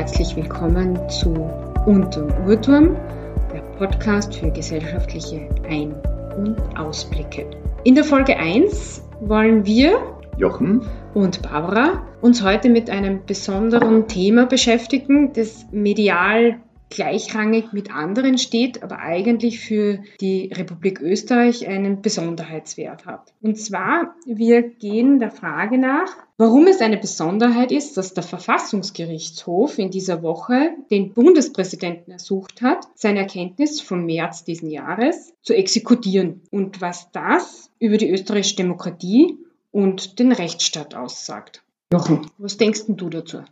herzlich willkommen zu Unterm Urturm, der Podcast für gesellschaftliche Ein- und Ausblicke. In der Folge 1 wollen wir, Jochen und Barbara, uns heute mit einem besonderen Thema beschäftigen, das medial gleichrangig mit anderen steht, aber eigentlich für die Republik Österreich einen Besonderheitswert hat. Und zwar, wir gehen der Frage nach, warum es eine Besonderheit ist, dass der Verfassungsgerichtshof in dieser Woche den Bundespräsidenten ersucht hat, seine Erkenntnis vom März diesen Jahres zu exekutieren und was das über die österreichische Demokratie und den Rechtsstaat aussagt. Jochen, was denkst du dazu?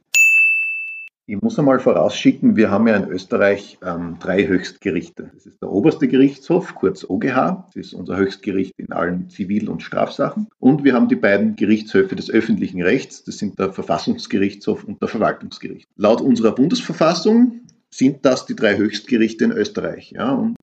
Ich muss einmal vorausschicken, wir haben ja in Österreich ähm, drei Höchstgerichte. Das ist der oberste Gerichtshof, kurz OGH. Das ist unser Höchstgericht in allen Zivil- und Strafsachen. Und wir haben die beiden Gerichtshöfe des öffentlichen Rechts. Das sind der Verfassungsgerichtshof und der Verwaltungsgericht. Laut unserer Bundesverfassung sind das die drei Höchstgerichte in Österreich. Ja, und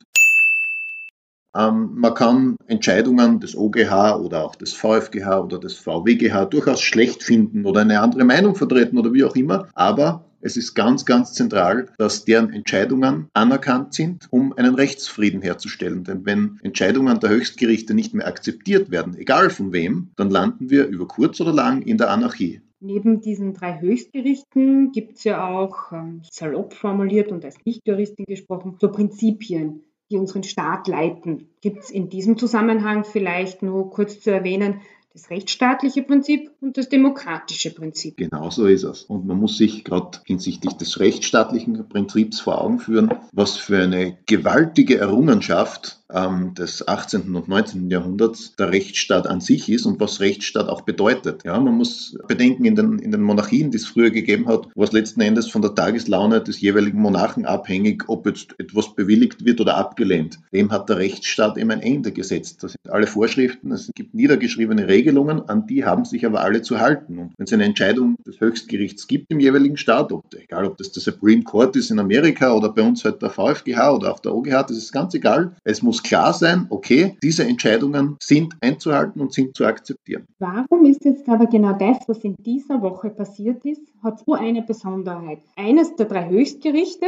ähm, man kann Entscheidungen des OGH oder auch des VfGH oder des VWGH durchaus schlecht finden oder eine andere Meinung vertreten oder wie auch immer, aber es ist ganz, ganz zentral, dass deren Entscheidungen anerkannt sind, um einen Rechtsfrieden herzustellen. Denn wenn Entscheidungen der Höchstgerichte nicht mehr akzeptiert werden, egal von wem, dann landen wir über kurz oder lang in der Anarchie. Neben diesen drei Höchstgerichten gibt es ja auch, ähm, salopp formuliert und als Nichtjuristin gesprochen, so Prinzipien, die unseren Staat leiten. Gibt es in diesem Zusammenhang vielleicht nur kurz zu erwähnen, das rechtsstaatliche Prinzip und das demokratische Prinzip. Genau so ist es. Und man muss sich gerade hinsichtlich des rechtsstaatlichen Prinzips vor Augen führen, was für eine gewaltige Errungenschaft ähm, des 18. und 19. Jahrhunderts der Rechtsstaat an sich ist und was Rechtsstaat auch bedeutet. Ja, man muss bedenken, in den, in den Monarchien, die es früher gegeben hat, war es letzten Endes von der Tageslaune des jeweiligen Monarchen abhängig, ob jetzt etwas bewilligt wird oder abgelehnt. Dem hat der Rechtsstaat eben ein Ende gesetzt. Das sind alle Vorschriften, es gibt niedergeschriebene Regelungen, an die haben sich aber alle zu halten. Und wenn es eine Entscheidung des Höchstgerichts gibt im jeweiligen Staat, ob, egal ob das der Supreme Court ist in Amerika oder bei uns halt der VfGH oder auch der OGH, das ist ganz egal. Es muss klar sein, okay, diese Entscheidungen sind einzuhalten und sind zu akzeptieren. Warum ist jetzt aber genau das, was in dieser Woche passiert ist, hat so eine Besonderheit? Eines der drei Höchstgerichte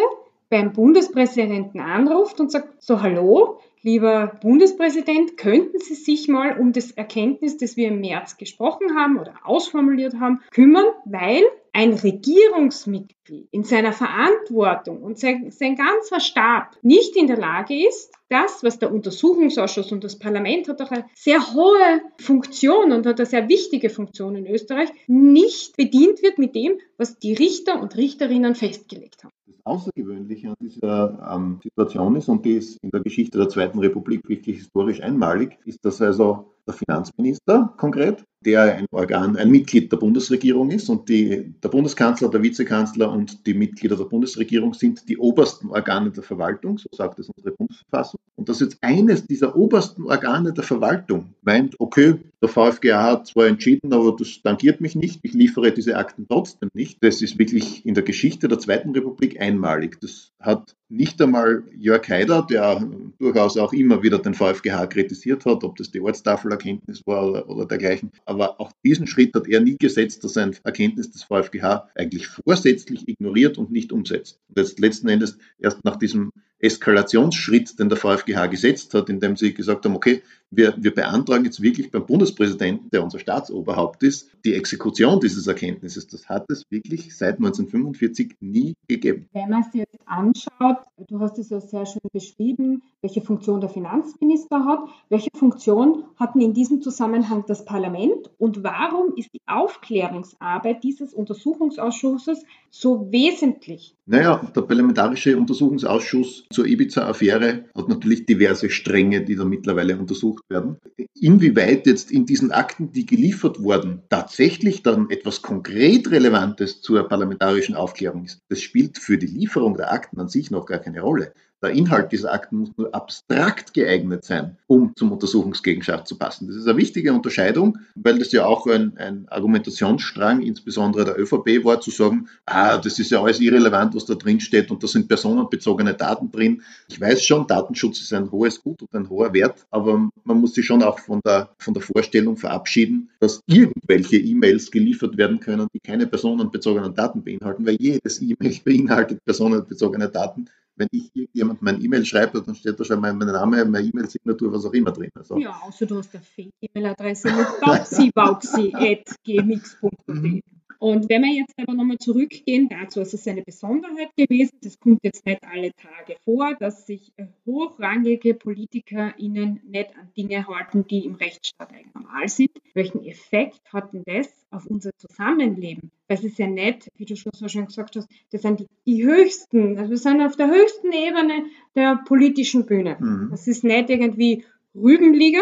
beim Bundespräsidenten anruft und sagt, so hallo, lieber Bundespräsident, könnten Sie sich mal um das Erkenntnis, das wir im März gesprochen haben oder ausformuliert haben, kümmern, weil ein Regierungsmitglied in seiner Verantwortung und sein, sein, ganzer Stab nicht in der Lage ist, das, was der Untersuchungsausschuss und das Parlament hat auch eine sehr hohe Funktion und hat eine sehr wichtige Funktion in Österreich, nicht bedient wird mit dem, was die Richter und Richterinnen festgelegt haben. Außergewöhnliche an dieser ähm, Situation ist, und die ist in der Geschichte der Zweiten Republik wirklich historisch einmalig, ist, dass also der Finanzminister konkret, der ein Organ, ein Mitglied der Bundesregierung ist und die, der Bundeskanzler, der Vizekanzler und die Mitglieder der Bundesregierung sind die obersten Organe der Verwaltung, so sagt es unsere Bundesverfassung. Und dass jetzt eines dieser obersten Organe der Verwaltung meint, okay, der VfGA hat zwar entschieden, aber das tangiert mich nicht, ich liefere diese Akten trotzdem nicht. Das ist wirklich in der Geschichte der Zweiten Republik einmalig. Das hat nicht einmal Jörg Haider, der durchaus auch immer wieder den VfGH kritisiert hat, ob das die Ortstafelerkenntnis war oder, oder dergleichen. Aber auch diesen Schritt hat er nie gesetzt, dass er ein Erkenntnis des VfGH eigentlich vorsätzlich ignoriert und nicht umsetzt. Und jetzt letzten Endes erst nach diesem Eskalationsschritt, den der VfGH gesetzt hat, indem sie gesagt haben, okay, wir, wir beantragen jetzt wirklich beim Bundespräsidenten, der unser Staatsoberhaupt ist, die Exekution dieses Erkenntnisses. Das hat es wirklich seit 1945 nie gegeben. Wenn man sich jetzt anschaut, du hast es ja sehr schön beschrieben, welche Funktion der Finanzminister hat, welche Funktion hatten in diesem Zusammenhang das Parlament und warum ist die Aufklärungsarbeit dieses Untersuchungsausschusses so wesentlich? Naja, der Parlamentarische Untersuchungsausschuss zur Ibiza-Affäre hat natürlich diverse Stränge, die da mittlerweile untersucht werden. Inwieweit jetzt in diesen Akten, die geliefert wurden, tatsächlich dann etwas konkret Relevantes zur parlamentarischen Aufklärung ist, das spielt für die Lieferung der Akten an sich noch gar keine Rolle. Der Inhalt dieser Akten muss nur abstrakt geeignet sein, um zum Untersuchungsgegenstand zu passen. Das ist eine wichtige Unterscheidung, weil das ja auch ein, ein Argumentationsstrang, insbesondere der ÖVP, war, zu sagen, ah, das ist ja alles irrelevant, was da drin steht und da sind personenbezogene Daten drin. Ich weiß schon, Datenschutz ist ein hohes Gut und ein hoher Wert, aber man muss sich schon auch von der, von der Vorstellung verabschieden, dass irgendwelche E-Mails geliefert werden können, die keine personenbezogenen Daten beinhalten, weil jedes E-Mail beinhaltet personenbezogene Daten wenn ich irgendjemand mein E-Mail schreibe, dann steht da schon mein, mein Name, meine E-Mail-Signatur, was auch immer drin. Also. Ja, außer du hast eine Fake-E-Mail-Adresse mit bauxibauxi.gmx.de. Und wenn wir jetzt aber nochmal zurückgehen dazu, es ist eine Besonderheit gewesen, das kommt jetzt nicht alle Tage vor, dass sich hochrangige PolitikerInnen nicht an Dinge halten, die im Rechtsstaat eigentlich normal sind. Welchen Effekt hat denn das auf unser Zusammenleben? Weil es ist ja nicht, wie du schon so schön gesagt hast, das sind die, die höchsten, also wir sind auf der höchsten Ebene der politischen Bühne. Mhm. Das ist nicht irgendwie Rügenliga,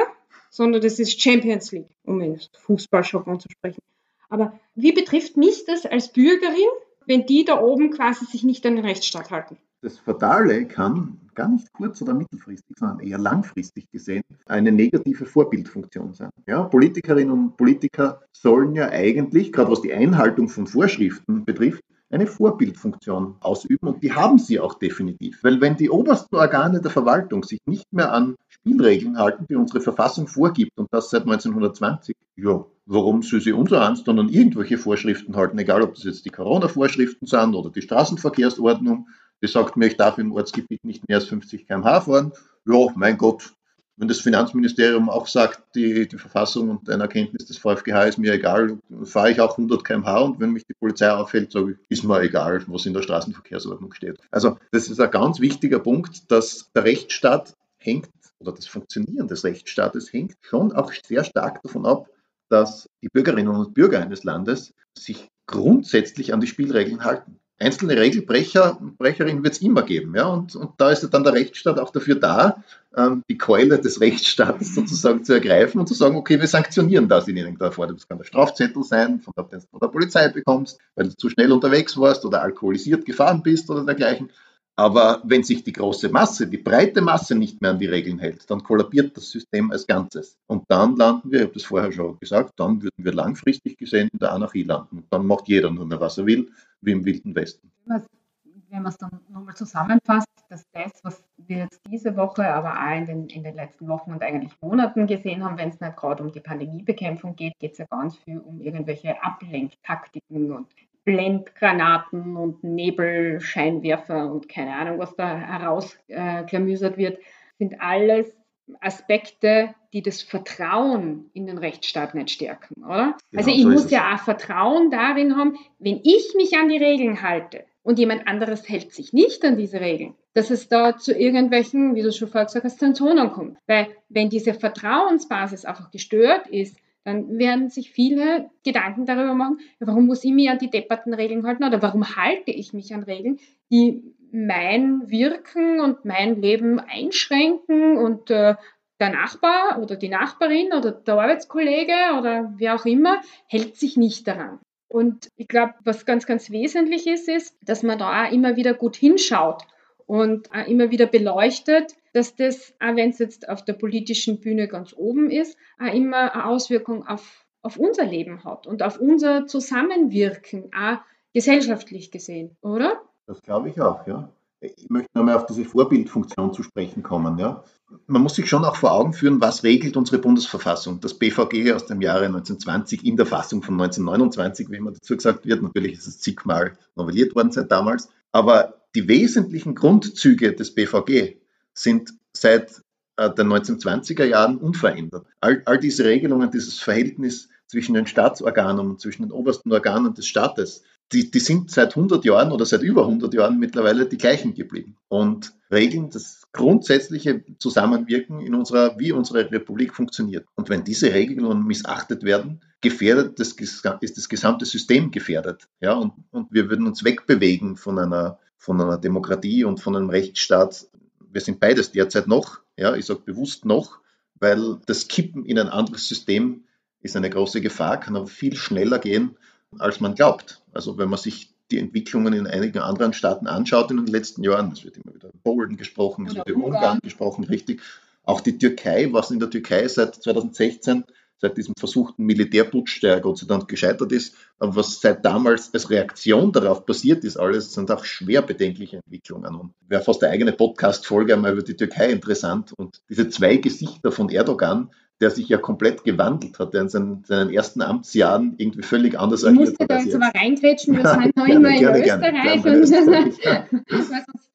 sondern das ist Champions League, um in Fußballjargon zu sprechen. Aber wie betrifft mich das als Bürgerin, wenn die da oben quasi sich nicht an den Rechtsstaat halten? Das Fatale kann gar nicht kurz- oder mittelfristig, sondern eher langfristig gesehen eine negative Vorbildfunktion sein. Ja, Politikerinnen und Politiker sollen ja eigentlich, gerade was die Einhaltung von Vorschriften betrifft, eine Vorbildfunktion ausüben und die haben sie auch definitiv. Weil wenn die obersten Organe der Verwaltung sich nicht mehr an Spielregeln halten, die unsere Verfassung vorgibt und das seit 1920, ja, warum soll sie unser Angst dann an irgendwelche Vorschriften halten, egal ob das jetzt die Corona-Vorschriften sind oder die Straßenverkehrsordnung, die sagt mir, ich darf im Ortsgebiet nicht mehr als 50 km/h fahren. Ja, mein Gott, wenn das Finanzministerium auch sagt, die, die Verfassung und ein Erkenntnis des VfGH ist mir egal, fahre ich auch 100 km/h und wenn mich die Polizei auffällt, sage ich, ist mir egal, was in der Straßenverkehrsordnung steht. Also das ist ein ganz wichtiger Punkt, dass der Rechtsstaat hängt oder das Funktionieren des Rechtsstaates hängt schon auch sehr stark davon ab, dass die Bürgerinnen und Bürger eines Landes sich grundsätzlich an die Spielregeln halten. Einzelne Regelbrecher und Brecherinnen wird es immer geben. Ja? Und, und da ist dann der Rechtsstaat auch dafür da, ähm, die Keule des Rechtsstaates sozusagen zu ergreifen und zu sagen, okay, wir sanktionieren das in irgendeiner Form. Das kann der Strafzettel sein, von der, von der Polizei bekommst, weil du zu schnell unterwegs warst oder alkoholisiert gefahren bist oder dergleichen. Aber wenn sich die große Masse, die breite Masse nicht mehr an die Regeln hält, dann kollabiert das System als Ganzes. Und dann landen wir, ich habe das vorher schon gesagt, dann würden wir langfristig gesehen in der Anarchie landen. Dann macht jeder nur mehr, was er will, wie im Wilden Westen. Wenn man es dann nochmal zusammenfasst, dass das, was wir jetzt diese Woche, aber auch in den, in den letzten Wochen und eigentlich Monaten gesehen haben, wenn es nicht gerade um die Pandemiebekämpfung geht, geht es ja ganz viel um irgendwelche Ablenktaktiken und Blendgranaten und Nebelscheinwerfer und keine Ahnung, was da herausklamüsert wird, sind alles Aspekte, die das Vertrauen in den Rechtsstaat nicht stärken, oder? Genau, also ich so muss ja auch Vertrauen darin haben, wenn ich mich an die Regeln halte und jemand anderes hält sich nicht an diese Regeln, dass es da zu irgendwelchen, wie du schon vorher gesagt hast, Sanktionen kommt. Weil wenn diese Vertrauensbasis einfach gestört ist, dann werden sich viele Gedanken darüber machen, warum muss ich mich an die depperten Regeln halten oder warum halte ich mich an Regeln, die mein Wirken und mein Leben einschränken und äh, der Nachbar oder die Nachbarin oder der Arbeitskollege oder wer auch immer hält sich nicht daran. Und ich glaube, was ganz, ganz wesentlich ist, ist, dass man da auch immer wieder gut hinschaut und auch immer wieder beleuchtet, dass das, auch wenn es jetzt auf der politischen Bühne ganz oben ist, auch immer eine Auswirkung auf, auf unser Leben hat und auf unser Zusammenwirken, auch gesellschaftlich gesehen, oder? Das glaube ich auch, ja. Ich möchte nochmal auf diese Vorbildfunktion zu sprechen kommen. Ja. Man muss sich schon auch vor Augen führen, was regelt unsere Bundesverfassung. Das BVG aus dem Jahre 1920 in der Fassung von 1929, wie immer dazu gesagt wird. Natürlich ist es zigmal novelliert worden seit damals. Aber die wesentlichen Grundzüge des BVG sind seit äh, den 1920er Jahren unverändert. All, all diese Regelungen, dieses Verhältnis zwischen den Staatsorganen und zwischen den obersten Organen des Staates, die, die sind seit 100 Jahren oder seit über 100 Jahren mittlerweile die gleichen geblieben und regeln das grundsätzliche Zusammenwirken in unserer, wie unsere Republik funktioniert. Und wenn diese Regelungen missachtet werden, gefährdet das, ist das gesamte System gefährdet. Ja, und, und wir würden uns wegbewegen von einer, von einer Demokratie und von einem Rechtsstaat, wir sind beides derzeit noch, ja, ich sage bewusst noch, weil das Kippen in ein anderes System ist eine große Gefahr, kann aber viel schneller gehen, als man glaubt. Also wenn man sich die Entwicklungen in einigen anderen Staaten anschaut in den letzten Jahren, es wird immer wieder Polen gesprochen, es wird über Ungarn gesprochen, richtig. Auch die Türkei, was in der Türkei seit 2016 seit diesem versuchten Militärputsch, der Gott sei Dank gescheitert ist, aber was seit damals als Reaktion darauf passiert ist, alles sind auch schwer bedenkliche Entwicklungen. Und wäre fast eine eigene Podcast-Folge einmal über die Türkei interessant. Und diese zwei Gesichter von Erdogan, der sich ja komplett gewandelt hat, der in seinen, seinen ersten Amtsjahren irgendwie völlig anders ich agiert hat. Ich musste da jetzt aber reingrätschen, wir sind noch immer in Österreich. Gerne, und ja.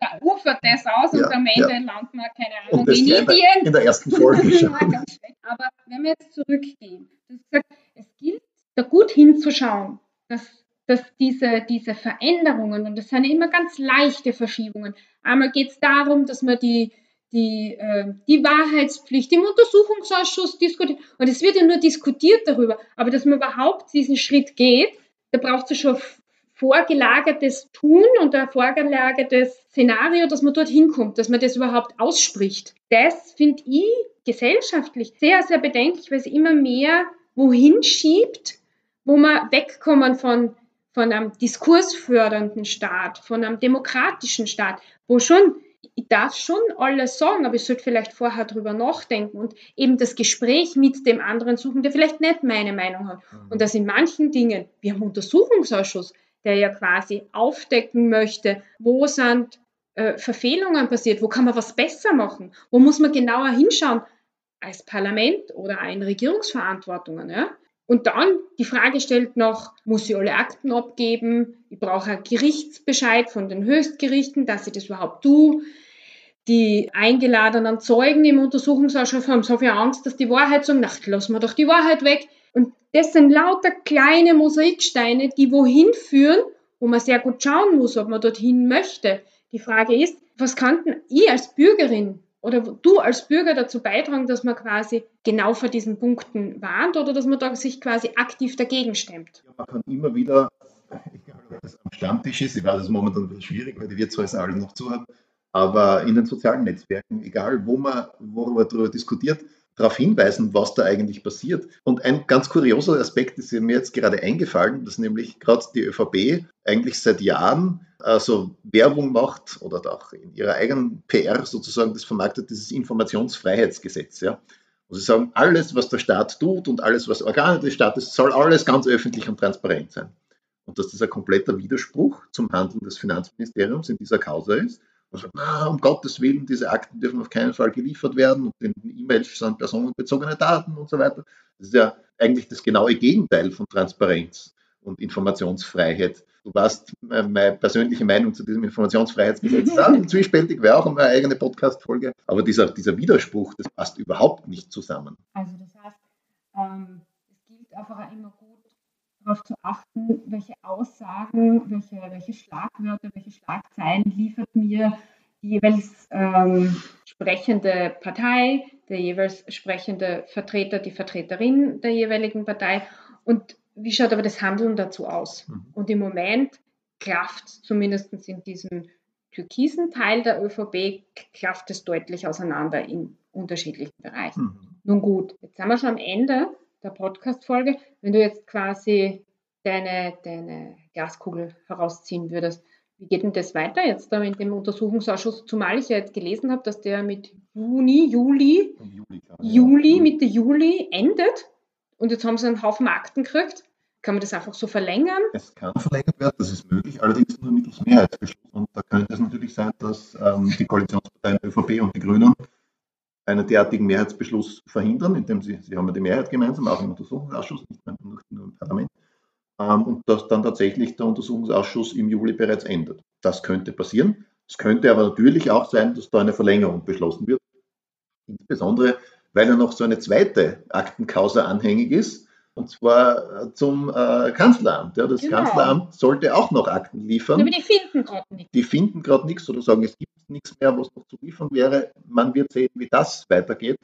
da ufert das aus ja, und am Ende ja. landen wir, keine Ahnung, in Indien. In der ersten Folge schon. aber wenn wir jetzt zurückgehen, gesagt, es gilt, da gut hinzuschauen, dass, dass diese, diese Veränderungen, und das sind immer ganz leichte Verschiebungen, einmal geht es darum, dass man die die, äh, die Wahrheitspflicht im Untersuchungsausschuss diskutiert. Und es wird ja nur diskutiert darüber. Aber dass man überhaupt diesen Schritt geht, da braucht es schon vorgelagertes Tun und ein vorgelagertes Szenario, dass man dorthin kommt, dass man das überhaupt ausspricht. Das finde ich gesellschaftlich sehr, sehr bedenklich, weil es immer mehr wohin schiebt, wo man wegkommen von, von einem diskursfördernden Staat, von einem demokratischen Staat, wo schon ich darf schon alles sagen, aber ich sollte vielleicht vorher drüber nachdenken und eben das Gespräch mit dem anderen suchen, der vielleicht nicht meine Meinung hat. Mhm. Und dass in manchen Dingen, wir haben einen Untersuchungsausschuss, der ja quasi aufdecken möchte, wo sind äh, Verfehlungen passiert, wo kann man was besser machen, wo muss man genauer hinschauen als Parlament oder in Regierungsverantwortungen. Ja? Und dann die Frage stellt noch, muss ich alle Akten abgeben? Ich brauche einen Gerichtsbescheid von den Höchstgerichten, dass ich das überhaupt tue. Die eingeladenen Zeugen im Untersuchungsausschuss haben so viel Angst, dass die Wahrheit sagen, ach, lassen wir doch die Wahrheit weg. Und das sind lauter kleine Mosaiksteine, die wohin führen, wo man sehr gut schauen muss, ob man dorthin möchte. Die Frage ist, was kann denn ich als Bürgerin oder du als Bürger dazu beitragen, dass man quasi genau vor diesen Punkten warnt oder dass man da sich quasi aktiv dagegen stemmt? Ja, man kann immer wieder, egal ob das am Stammtisch ist, ich weiß, es ist momentan ein bisschen schwierig, weil die Wirtshäuser alle noch zu haben, aber in den sozialen Netzwerken, egal wo man, worüber darüber diskutiert, darauf hinweisen, was da eigentlich passiert. Und ein ganz kurioser Aspekt ist mir jetzt gerade eingefallen, dass nämlich gerade die ÖVP eigentlich seit Jahren also Werbung macht oder auch in ihrer eigenen PR sozusagen das vermarktet, dieses Informationsfreiheitsgesetz. Ja. Und sie sagen, alles, was der Staat tut und alles, was Organe des Staates, soll alles ganz öffentlich und transparent sein. Und dass das ein kompletter Widerspruch zum Handeln des Finanzministeriums in dieser Causa ist. Und sagt, na, um Gottes Willen, diese Akten dürfen auf keinen Fall geliefert werden und in den E-Mails sind personenbezogene Daten und so weiter. Das ist ja eigentlich das genaue Gegenteil von Transparenz und Informationsfreiheit. Du weißt, meine persönliche Meinung zu diesem Informationsfreiheitsgesetz auch zwiespältig, wäre auch eine eigene Podcast-Folge. Aber dieser, dieser Widerspruch, das passt überhaupt nicht zusammen. Also das heißt, ähm, es gilt einfach immer darauf zu achten, welche Aussagen, welche, welche Schlagwörter, welche Schlagzeilen liefert mir die jeweils ähm, sprechende Partei, der jeweils sprechende Vertreter, die Vertreterin der jeweiligen Partei. Und wie schaut aber das Handeln dazu aus? Mhm. Und im Moment klafft zumindest in diesem türkisen Teil der ÖVP, klafft es deutlich auseinander in unterschiedlichen Bereichen. Mhm. Nun gut, jetzt sind wir schon am Ende der Podcast-Folge. Wenn du jetzt quasi deine, deine Glaskugel herausziehen würdest, wie geht denn das weiter jetzt da in dem Untersuchungsausschuss? Zumal ich ja jetzt gelesen habe, dass der mit Juni, Juli, Juli, klar, Juli ja. Mitte Juli endet. Und jetzt haben sie einen Haufen Akten gekriegt. Kann man das einfach so verlängern? Es kann verlängert werden, das ist möglich, allerdings nur mittels Mehrheitsbeschluss. Und da könnte es natürlich sein, dass ähm, die Koalitionsparteien ÖVP und die Grünen einen derartigen Mehrheitsbeschluss verhindern, indem sie, sie haben ja die Mehrheit gemeinsam, auch im Untersuchungsausschuss, nicht nur, nur im Parlament, ähm, und dass dann tatsächlich der Untersuchungsausschuss im Juli bereits endet. Das könnte passieren. Es könnte aber natürlich auch sein, dass da eine Verlängerung beschlossen wird. Insbesondere, weil ja noch so eine zweite Aktenkausa anhängig ist, und zwar äh, zum äh, Kanzleramt. Ja, das genau. Kanzleramt sollte auch noch Akten liefern. Aber die finden gerade nichts. Die finden gerade nichts oder sagen, es gibt nichts mehr, was noch zu liefern wäre. Man wird sehen, wie das weitergeht.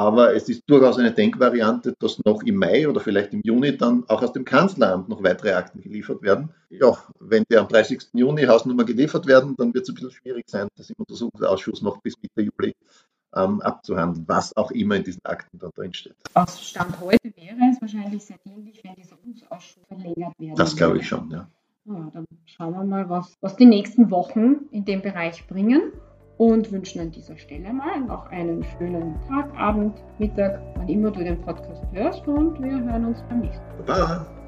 Aber es ist durchaus eine Denkvariante, dass noch im Mai oder vielleicht im Juni dann auch aus dem Kanzleramt noch weitere Akten geliefert werden. Ja, wenn die am 30. Juni Hausnummer geliefert werden, dann wird es ein bisschen schwierig sein, das im Untersuchungsausschuss noch bis Mitte Juli ähm, abzuhandeln, was auch immer in diesen Akten da drin steht. Aus Stand heute wäre es wahrscheinlich sehr dienlich, wenn dieser Untersuchungsausschuss verlängert wäre. Das glaube ich schon, ja. Ja, dann schauen wir mal, was, was die nächsten Wochen in dem Bereich bringen und wünschen an dieser Stelle mal noch einen schönen Tag, Abend, Mittag, wann immer du den Podcast hörst und wir hören uns beim nächsten Mal. Baba.